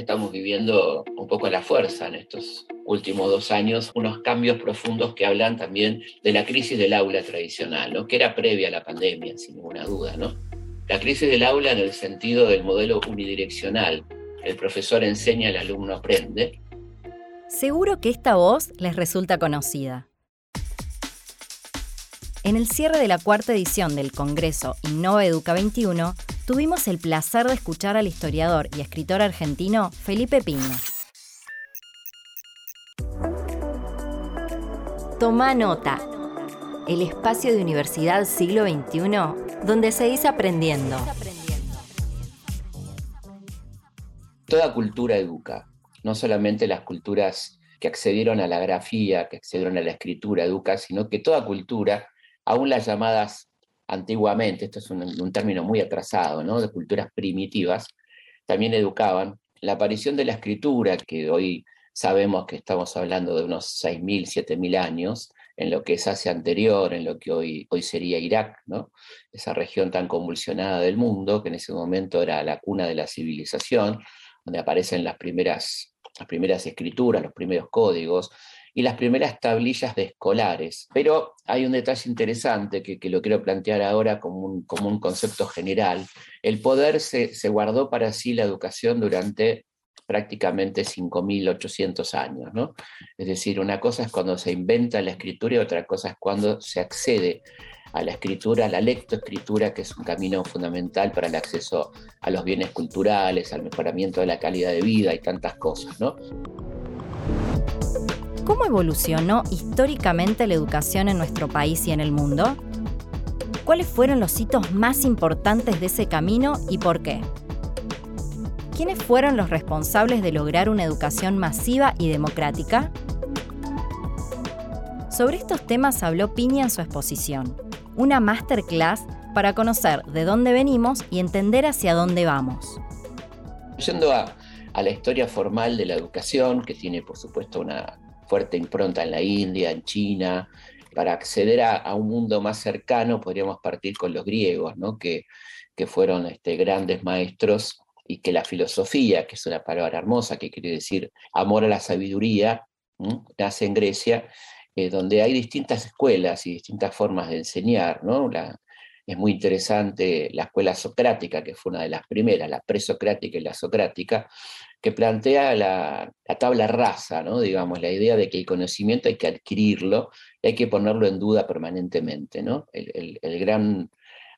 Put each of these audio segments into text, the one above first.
estamos viviendo un poco a la fuerza en estos últimos dos años, unos cambios profundos que hablan también de la crisis del aula tradicional, ¿no? que era previa a la pandemia, sin ninguna duda. ¿no? La crisis del aula en el sentido del modelo unidireccional. El profesor enseña, el alumno aprende. Seguro que esta voz les resulta conocida. En el cierre de la cuarta edición del Congreso Innova Educa 21, tuvimos el placer de escuchar al historiador y escritor argentino Felipe Piña. Toma nota. El espacio de Universidad Siglo XXI donde se dice aprendiendo. Toda cultura educa, no solamente las culturas que accedieron a la grafía, que accedieron a la escritura educa, sino que toda cultura, aún las llamadas antiguamente, esto es un, término muy atrasado, ¿no? de culturas primitivas, también educaban. La aparición de la escritura, que hoy sabemos que estamos hablando de unos 6.000, 7.000 años, en lo que es Asia anterior, en lo que hoy, hoy sería Irak, ¿no? esa región tan convulsionada del mundo, que en ese momento era la cuna de la civilización, donde aparecen las primeras, las primeras escrituras, los primeros códigos, y las primeras tablillas de escolares. Pero hay un detalle interesante que, lo quiero plantear ahora como un, como un concepto general. El poder se, guardó para sí la educación durante prácticamente 5.800 años. ¿no? Es decir, una cosa es cuando se inventa la escritura y otra cosa es cuando se accede a la escritura, a la lectoescritura, que es un camino fundamental para el acceso a los bienes culturales, al mejoramiento de la calidad de vida y tantas cosas. ¿no? ¿Cómo evolucionó históricamente la educación en nuestro país y en el mundo? ¿Cuáles fueron los hitos más importantes de ese camino y por qué? ¿Quiénes fueron los responsables de lograr una educación masiva y democrática? Sobre estos temas habló Piña en su exposición, una masterclass para conocer de dónde venimos y entender hacia dónde vamos. Yendo a, la historia formal de la educación, que tiene por supuesto una fuerte impronta en la India, en China. Para acceder a, un mundo más cercano podríamos partir con los griegos, ¿no? que, que fueron este, grandes maestros y que la filosofía, que es una palabra hermosa que quiere decir amor a la sabiduría, nace en Grecia, eh, donde hay distintas escuelas y distintas formas de enseñar. ¿no? Es muy interesante la escuela socrática, que fue una de las primeras, la presocrática y la socrática, que plantea la, tabla rasa, ¿no? digamos, la idea de que el conocimiento hay que adquirirlo y hay que ponerlo en duda permanentemente. ¿no? El, gran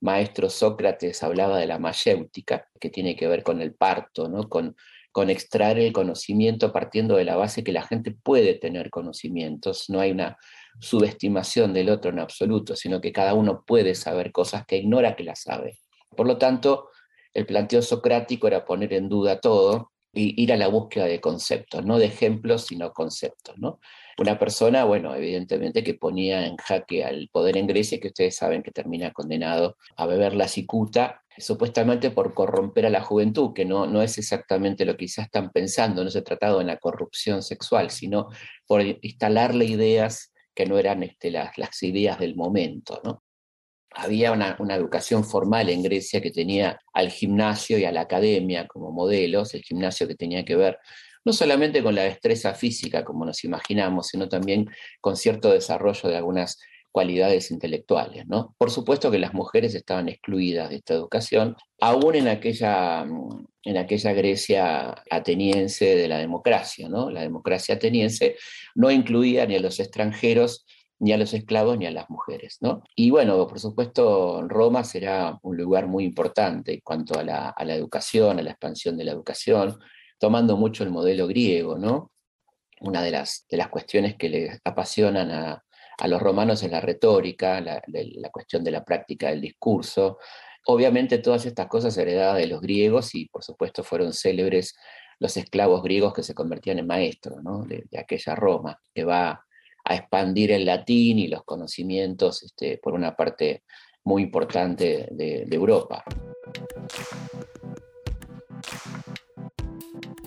maestro Sócrates hablaba de la mayéutica, que tiene que ver con el parto, ¿no? con, con extraer el conocimiento partiendo de la base que la gente puede tener conocimientos, no hay una subestimación del otro en absoluto, sino que cada uno puede saber cosas que ignora que las sabe. Por lo tanto, el planteo socrático era poner en duda todo ir a la búsqueda de conceptos, no de ejemplos, sino conceptos. ¿no? Una persona, bueno, evidentemente que ponía en jaque al poder en Grecia, que ustedes saben que termina condenado a beber la cicuta, supuestamente por corromper a la juventud, que no, no es exactamente lo que quizás están pensando, no se ha tratado en la corrupción sexual, sino por instalarle ideas que no eran este, las, las ideas del momento. ¿no? Había una, educación formal en Grecia que tenía al gimnasio y a la academia como modelos, el gimnasio que tenía que ver no solamente con la destreza física, como nos imaginamos, sino también con cierto desarrollo de algunas cualidades intelectuales. ¿no? Por supuesto que las mujeres estaban excluidas de esta educación, aún en aquella, en aquella Grecia ateniense de la democracia. ¿no? La democracia ateniense no incluía ni a los extranjeros ni a los esclavos ni a las mujeres. ¿no? Y bueno, por supuesto, Roma será un lugar muy importante en cuanto a la, educación, a la expansión de la educación, tomando mucho el modelo griego. ¿no? Una de las, de las cuestiones que les apasionan a, los romanos es la retórica, la, cuestión de la práctica del discurso. Obviamente todas estas cosas heredadas de los griegos y por supuesto fueron célebres los esclavos griegos que se convertían en maestros de, aquella Roma, que va a expandir el latín y los conocimientos este, por una parte muy importante de, Europa.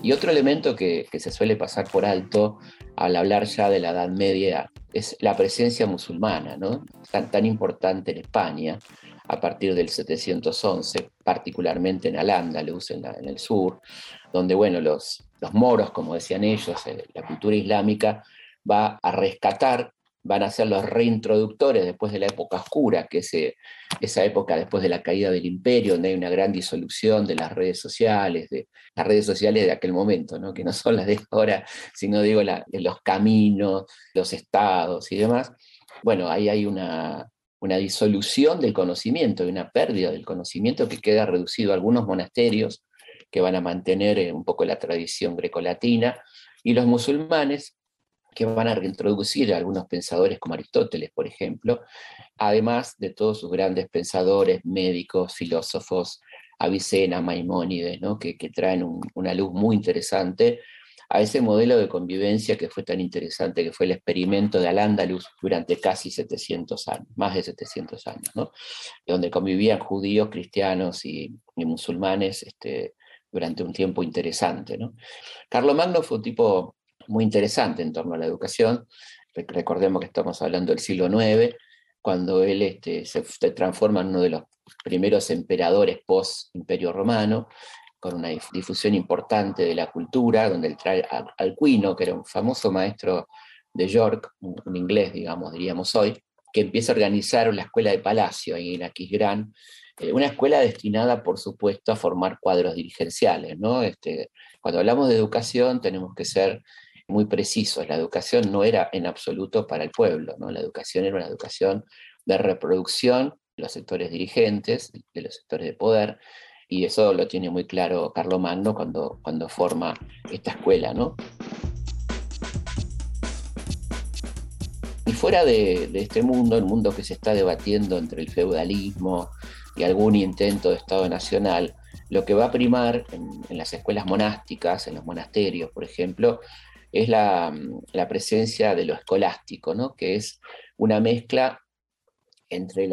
Y otro elemento que, se suele pasar por alto al hablar ya de la Edad Media es la presencia musulmana, ¿no? tan, tan importante en España. a partir del 711, particularmente en Al-Ándalus, en, en, el sur, donde, bueno, los, los moros, como decían ellos, eh, la cultura islámica va a rescatar van a ser los reintroductores después de la época oscura, que es eh, esa época después de la caída del imperio, donde hay una gran disolución de las redes sociales, de las redes sociales de aquel momento, ¿no? que no son las de ahora, sino digo los caminos, los estados y demás. Bueno, ahí hay una, una disolución del conocimiento y una pérdida del conocimiento que queda reducido a algunos monasterios que van a mantener eh, un poco la tradición grecolatina, y los musulmanes que van a reintroducir a algunos pensadores como Aristóteles, por ejemplo, además de todos sus grandes pensadores, médicos, filósofos, Avicena, Maimónides, que, traen una luz muy interesante a ese modelo de convivencia que fue tan interesante, que fue el experimento de Al-Ándalus durante casi 700 años, más de 700 años, donde convivían judíos, cristianos y, musulmanes este, durante un tiempo interesante. ¿no? Carlomagno fue un tipo muy interesante en torno a la educación. Recordemos que estamos hablando del siglo IX, cuando él este, se, transforma en uno de los primeros emperadores post-imperio romano, con una difusión importante de la cultura, donde él trae a Alcuino, que era un famoso maestro de York, un, inglés, digamos, diríamos hoy, que empieza a organizar una escuela de palacio ahí en Aquisgrán, eh, una escuela destinada, por supuesto, a formar cuadros dirigenciales. ¿no? Este, cuando hablamos de educación tenemos que ser muy precisos. La educación no era en absoluto para el pueblo, ¿no? la educación era una educación de reproducción de los sectores dirigentes, de los sectores de poder, y eso lo tiene muy claro Carlo Magno cuando, cuando forma esta escuela. ¿no? Y fuera de, este mundo, el mundo que se está debatiendo entre el feudalismo y algún intento de Estado nacional, lo que va a primar en, las escuelas monásticas, en los monasterios, por ejemplo, es la, presencia de lo escolástico, ¿no? que es una mezcla entre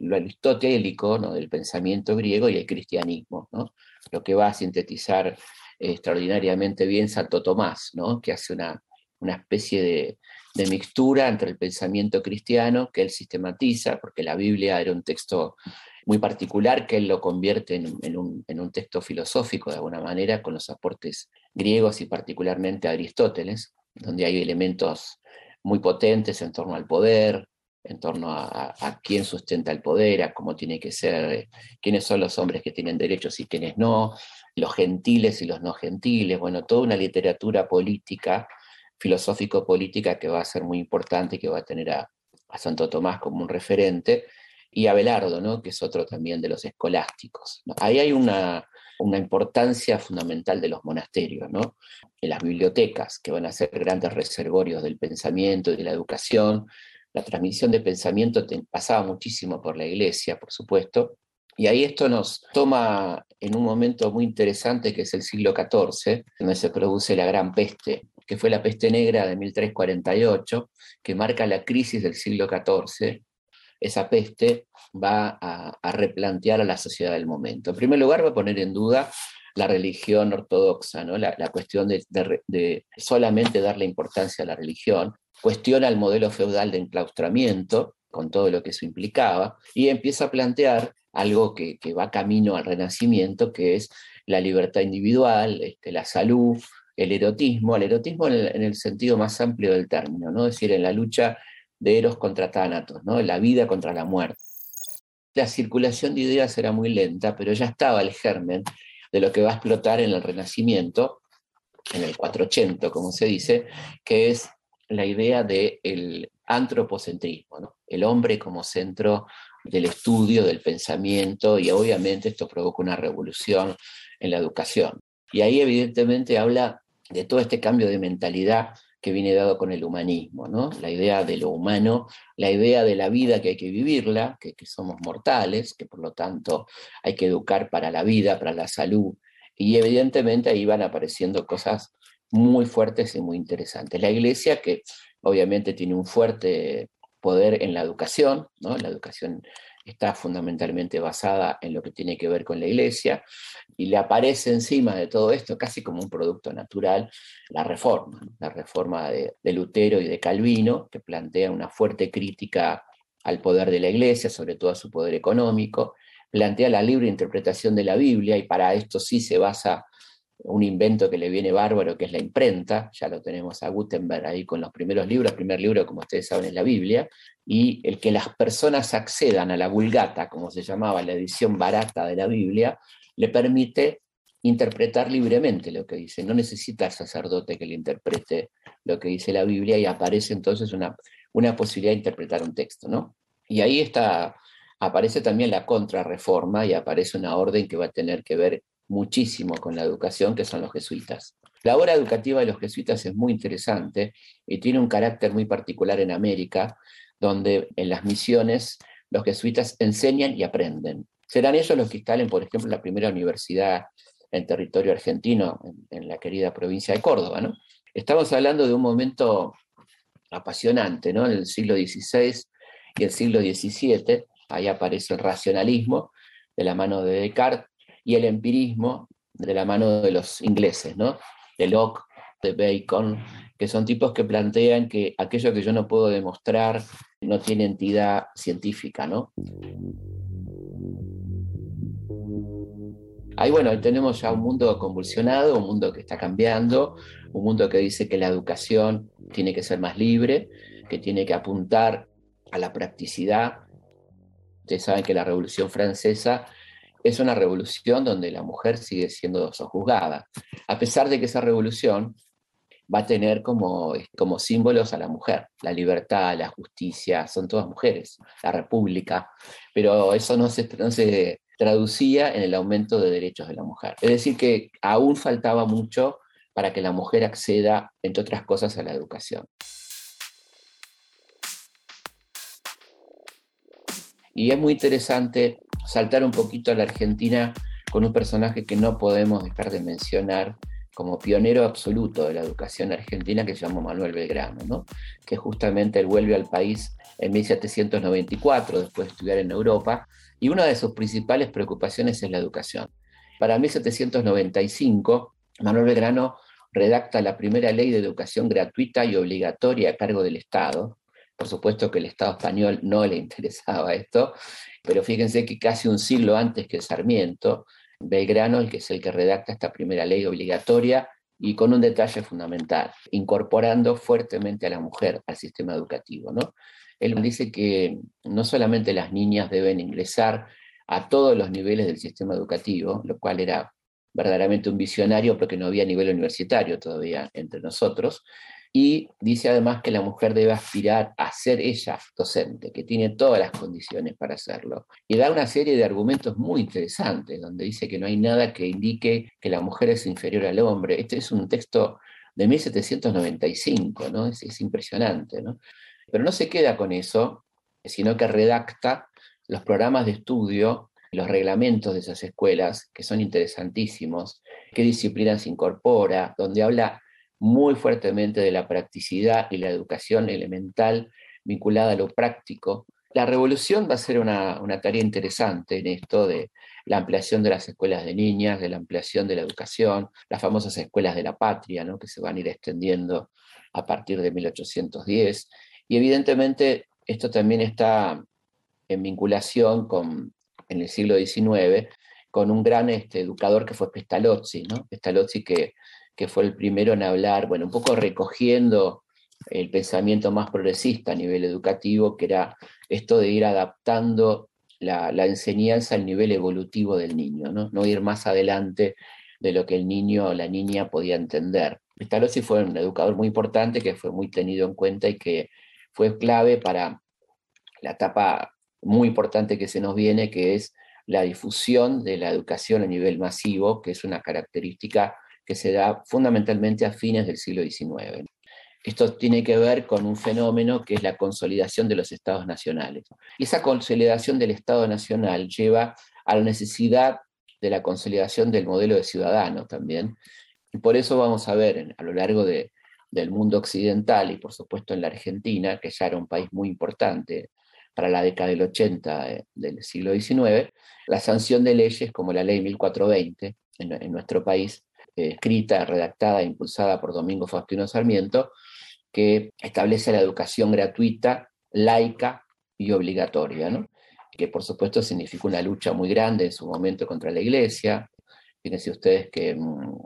lo aristotélico ¿no? del pensamiento griego y el cristianismo, ¿no? lo que va a sintetizar extraordinariamente bien Santo Tomás, ¿no? que hace una, una especie de, de, mixtura entre el pensamiento cristiano que él sistematiza, porque la Biblia era un texto muy particular que él lo convierte en, un, texto filosófico de alguna manera con los aportes griegos y particularmente Aristóteles, donde hay elementos muy potentes en torno al poder, en torno a, quién sustenta el poder, a cómo tiene que ser, quiénes son los hombres que tienen derechos y quiénes no, los gentiles y los no gentiles, bueno, toda una literatura política, filosófico-política que va a ser muy importante y que va a tener a, a Santo Tomás como un referente, y Abelardo, ¿no? que es otro también de los escolásticos. Ahí hay una, importancia fundamental de los monasterios, ¿no? en las bibliotecas, que van a ser grandes reservorios del pensamiento y de la educación. La transmisión de pensamiento pasaba muchísimo por la iglesia, por supuesto, y ahí esto nos toma en un momento muy interesante que es el siglo XIV, donde se produce la gran peste, que fue la peste negra de 1348, que marca la crisis del siglo XIV esa peste va a, replantear a la sociedad del momento. En primer lugar, va a poner en duda la religión ortodoxa, ¿no? la, cuestión de, solamente darle importancia a la religión, cuestiona el modelo feudal de enclaustramiento, con todo lo que eso implicaba, y empieza a plantear algo que, va camino al renacimiento, que es la libertad individual, este, la salud, el erotismo, el erotismo en el, en el, sentido más amplio del término, ¿no? es decir, en la lucha de contra Tánatos, ¿no? la vida contra la muerte. La circulación de ideas era muy lenta, pero ya estaba el germen de lo que va a explotar en el Renacimiento, en el 480, como se dice, que es la idea del antropocentrismo, el hombre como centro del estudio, del pensamiento, y obviamente esto provoca una revolución en la educación. Y ahí evidentemente habla de todo este cambio de mentalidad que viene dado con el humanismo, ¿no? La idea de lo humano, la idea de la vida que hay que vivirla, que, somos mortales, que por lo tanto hay que educar para la vida, para la salud, y evidentemente ahí van apareciendo cosas muy fuertes y muy interesantes. La iglesia, que obviamente tiene un fuerte poder en la educación, ¿no? La educación está fundamentalmente basada en lo que tiene que ver con la iglesia, y le aparece encima de todo esto, casi como un producto natural, la reforma, la reforma de, Lutero y de Calvino, que plantea una fuerte crítica al poder de la iglesia, sobre todo a su poder económico, plantea la libre interpretación de la Biblia y para esto sí se basa un invento que le viene bárbaro, que es la imprenta, ya lo tenemos a Gutenberg ahí con los primeros libros, el primer libro, como ustedes saben, es la Biblia, y el que las personas accedan a la vulgata, como se llamaba la edición barata de la Biblia, le permite interpretar libremente lo que dice, no necesita el sacerdote que le interprete lo que dice la Biblia y aparece entonces una, una posibilidad de interpretar un texto, ¿no? Y ahí está, aparece también la contrarreforma y aparece una orden que va a tener que ver muchísimo con la educación, que son los jesuitas. La obra educativa de los jesuitas es muy interesante y tiene un carácter muy particular en América, donde en las misiones los jesuitas enseñan y aprenden. Serán ellos los que instalen, por ejemplo, la primera universidad en territorio argentino, en, la querida provincia de Córdoba. ¿no? Estamos hablando de un momento apasionante, ¿no? En el siglo XVI y el siglo XVII, ahí aparece el racionalismo de la mano de Descartes, y el empirismo de la mano de los ingleses, ¿no? de Locke, de Bacon, que son tipos que plantean que aquello que yo no puedo demostrar no tiene entidad científica, ¿no? Ahí, bueno, tenemos ya un mundo convulsionado, un mundo que está cambiando, un mundo que dice que la educación tiene que ser más libre, que tiene que apuntar a la practicidad. Ustedes saben que la Revolución Francesa es una revolución donde la mujer sigue siendo sojuzgada, a pesar de que esa revolución va a tener como, como símbolos a la mujer, la libertad, la justicia, son todas mujeres, la república, pero eso no se, no se traducía en el aumento de derechos de la mujer. Es decir, que aún faltaba mucho para que la mujer acceda, entre otras cosas, a la educación. Y es muy interesante saltar un poquito a la Argentina con un personaje que no podemos dejar de mencionar como pionero absoluto de la educación argentina, que se llamó Manuel Belgrano, ¿no? que justamente él vuelve al país en 1794, después de estudiar en Europa, y una de sus principales preocupaciones es la educación. Para 1795, Manuel Belgrano redacta la primera ley de educación gratuita y obligatoria a cargo del Estado, por supuesto que el Estado español no le interesaba esto, pero fíjense que casi un siglo antes que Sarmiento, Belgrano, el que es el que redacta esta primera ley obligatoria, y con un detalle fundamental, incorporando fuertemente a la mujer al sistema educativo. ¿no? Él dice que no solamente las niñas deben ingresar a todos los niveles del sistema educativo, lo cual era verdaderamente un visionario porque no había nivel universitario todavía entre nosotros, y dice además que la mujer debe aspirar a ser ella docente, que tiene todas las condiciones para hacerlo. Y da una serie de argumentos muy interesantes, donde dice que no hay nada que indique que la mujer es inferior al hombre. Este es un texto de 1795, ¿no? Es, es impresionante, ¿no? Pero no se queda con eso, sino que redacta los programas de estudio, los reglamentos de esas escuelas, que son interesantísimos, qué disciplinas incorpora, donde habla muy fuertemente de la practicidad y la educación elemental vinculada a lo práctico. La revolución va a ser una, tarea interesante en esto de la ampliación de las escuelas de niñas, de la ampliación de la educación, las famosas escuelas de la patria, ¿no? que se van a ir extendiendo a partir de 1810. Y evidentemente esto también está en vinculación con, en el siglo XIX, con un gran este, educador que fue Pestalozzi, ¿no? Pestalozzi que que fue el primero en hablar, bueno, un poco recogiendo el pensamiento más progresista a nivel educativo, que era esto de ir adaptando la, enseñanza al nivel evolutivo del niño, ¿no? no ir más adelante de lo que el niño o la niña podía entender. Pestalozzi fue un educador muy importante que fue muy tenido en cuenta y que fue clave para la etapa muy importante que se nos viene, que es la difusión de la educación a nivel masivo, que es una característica que se da fundamentalmente a fines del siglo XIX. Esto tiene que ver con un fenómeno que es la consolidación de los estados nacionales. Y esa consolidación del Estado Nacional lleva a la necesidad de la consolidación del modelo de ciudadano también. Y por eso vamos a ver a lo largo de, del mundo occidental y por supuesto en la Argentina, que ya era un país muy importante para la década del 80 eh, del siglo XIX, la sanción de leyes como la ley 1420 en nuestro país, escrita, redactada e impulsada por Domingo Faustino Sarmiento, que establece la educación gratuita, laica y obligatoria, ¿no? que por supuesto significó una lucha muy grande en su momento contra la Iglesia. Fíjense ustedes que mm,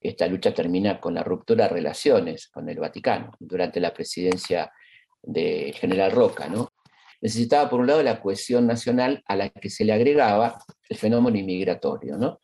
esta lucha termina con la ruptura de relaciones con el Vaticano durante la presidencia del general Roca. ¿no? Necesitaba, por un lado, la cohesión nacional a la que se le agregaba el fenómeno inmigratorio. ¿no?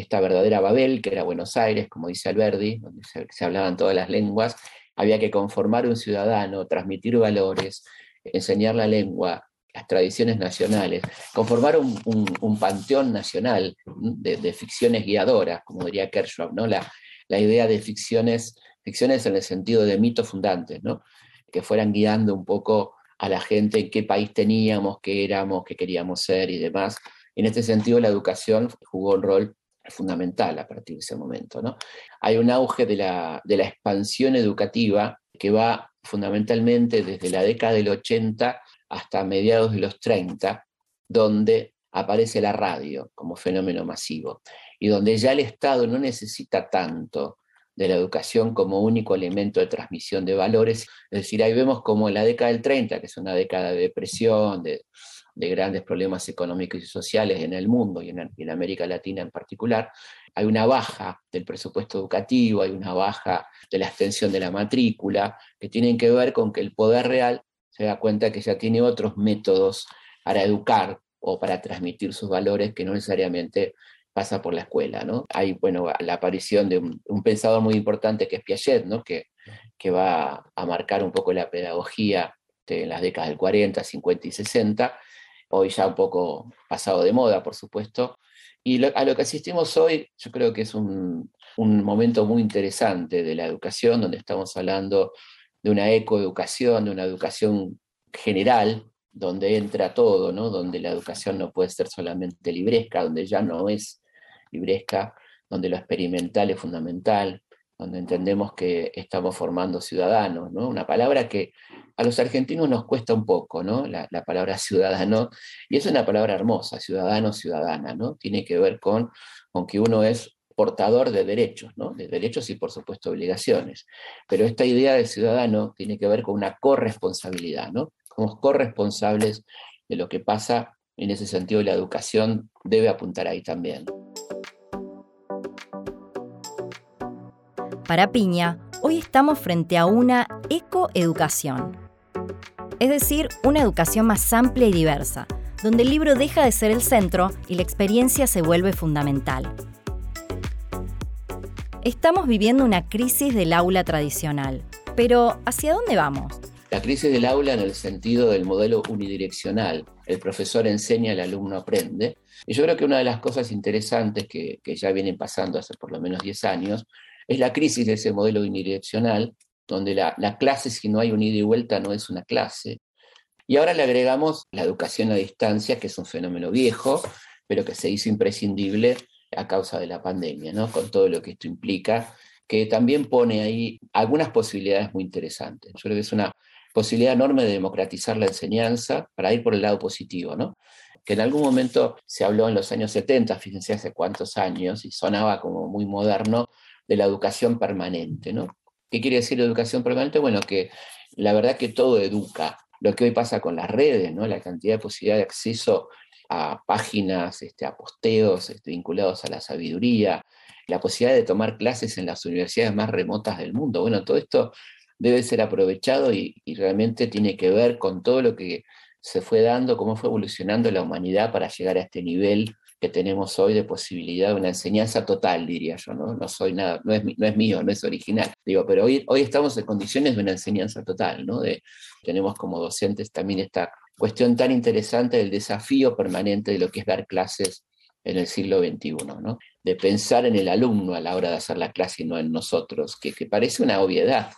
Esta verdadera Babel, que era Buenos Aires, como dice Alberdi, donde se, hablaban todas las lenguas, había que conformar un ciudadano, transmitir valores, enseñar la lengua, las tradiciones nacionales, conformar un, panteón nacional de, ficciones guiadoras, como diría Kershaw, ¿no? La, la, idea de ficciones, ficciones en el sentido de mitos fundantes, ¿no? que fueran guiando un poco a la gente en qué país teníamos, qué éramos, qué queríamos ser y demás. En este sentido, la educación jugó un rol fundamental a partir de ese momento. ¿no? Hay un auge de la, de la expansión educativa que va fundamentalmente desde la década del 80 hasta mediados de los 30, donde aparece la radio como fenómeno masivo y donde ya el Estado no necesita tanto de la educación como único elemento de transmisión de valores. Es decir, ahí vemos como en la década del 30, que es una década de depresión, de, grandes problemas económicos y sociales en el mundo y en, América Latina en particular, hay una baja del presupuesto educativo, hay una baja de la extensión de la matrícula, que tienen que ver con que el poder real se da cuenta que ya tiene otros métodos para educar o para transmitir sus valores que no necesariamente pasa por la escuela. ¿no? Hay bueno, la aparición de un, pensador muy importante que es Piaget, ¿no? que, que va a marcar un poco la pedagogía en las décadas del 40, 50 y 60, hoy ya un poco pasado de moda, por supuesto. Y a lo que asistimos hoy, yo creo que es un, un momento muy interesante de la educación, donde estamos hablando de una ecoeducación, de una educación general, donde entra todo, ¿no? donde la educación no puede ser solamente libresca, donde ya no es libresca, donde lo experimental es fundamental, donde entendemos que estamos formando ciudadanos, ¿no? Una palabra que a los argentinos nos cuesta un poco, ¿no? La, la, palabra ciudadano, y es una palabra hermosa, ciudadano, ciudadana, ¿no? Tiene que ver con, con que uno es portador de derechos, ¿no? de derechos y por supuesto obligaciones. Pero esta idea de ciudadano tiene que ver con una corresponsabilidad, ¿no? Somos corresponsables de lo que pasa, en ese sentido la educación debe apuntar ahí también. Para Piña, hoy estamos frente a una ecoeducación, es decir, una educación más amplia y diversa, donde el libro deja de ser el centro y la experiencia se vuelve fundamental. Estamos viviendo una crisis del aula tradicional, pero ¿hacia dónde vamos? La crisis del aula en el sentido del modelo unidireccional. El profesor enseña, el alumno aprende. Y yo creo que una de las cosas interesantes que, ya vienen pasando hace por lo menos 10 años es la crisis de ese modelo unidireccional, donde la, la clase, si no hay un ida y vuelta, no es una clase. Y ahora le agregamos la educación a distancia, que es un fenómeno viejo, pero que se hizo imprescindible a causa de la pandemia, ¿no? con todo lo que esto implica, que también pone ahí algunas posibilidades muy interesantes. Yo creo que es una posibilidad enorme de democratizar la enseñanza para ir por el lado positivo, ¿no? que en algún momento se habló en los años 70, fíjense hace cuántos años, y sonaba como muy moderno, de la educación permanente. ¿no? ¿Qué quiere decir educación permanente? Bueno, que la verdad que todo educa. Lo que hoy pasa con las redes, ¿no? la cantidad de posibilidad de acceso a páginas, este, a posteos este, vinculados a la sabiduría, la posibilidad de tomar clases en las universidades más remotas del mundo. Bueno, todo esto debe ser aprovechado y, realmente tiene que ver con todo lo que se fue dando, cómo fue evolucionando la humanidad para llegar a este nivel que tenemos hoy de posibilidad de una enseñanza total, diría yo, ¿no? No soy nada, no es, no es mío, no es original. Digo, pero hoy, hoy estamos en condiciones de una enseñanza total, ¿no? De, tenemos como docentes también esta cuestión tan interesante del desafío permanente de lo que es dar clases en el siglo XXI, ¿no? de pensar en el alumno a la hora de hacer la clase y no en nosotros, que, parece una obviedad,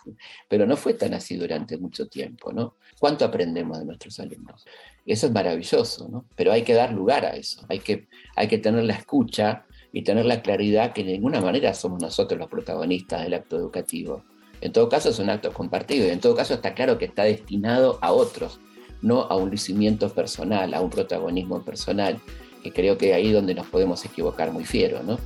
pero no fue tan así durante mucho tiempo. ¿no? ¿Cuánto aprendemos de nuestros alumnos? Eso es maravilloso, ¿no? pero hay que dar lugar a eso, hay que, hay que tener la escucha y tener la claridad que de ninguna manera somos nosotros los protagonistas del acto educativo. En todo caso es un acto compartido y en todo caso está claro que está destinado a otros no a un lucimiento personal, a un protagonismo personal, que creo que ahí es donde nos podemos equivocar muy fiero, ¿no?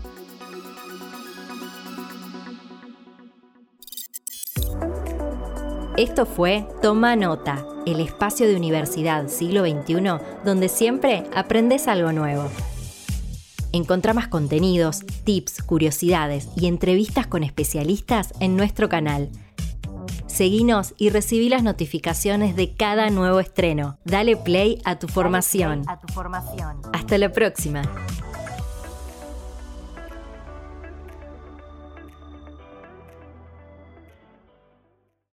Esto fue Toma Nota, el espacio de universidad siglo XXI donde siempre aprendes algo nuevo. Encontrá más contenidos, tips, curiosidades y entrevistas con especialistas en nuestro canal. Seguinos y recibí las notificaciones de cada nuevo estreno. Dale play a tu, formación. a tu formación. Hasta la próxima.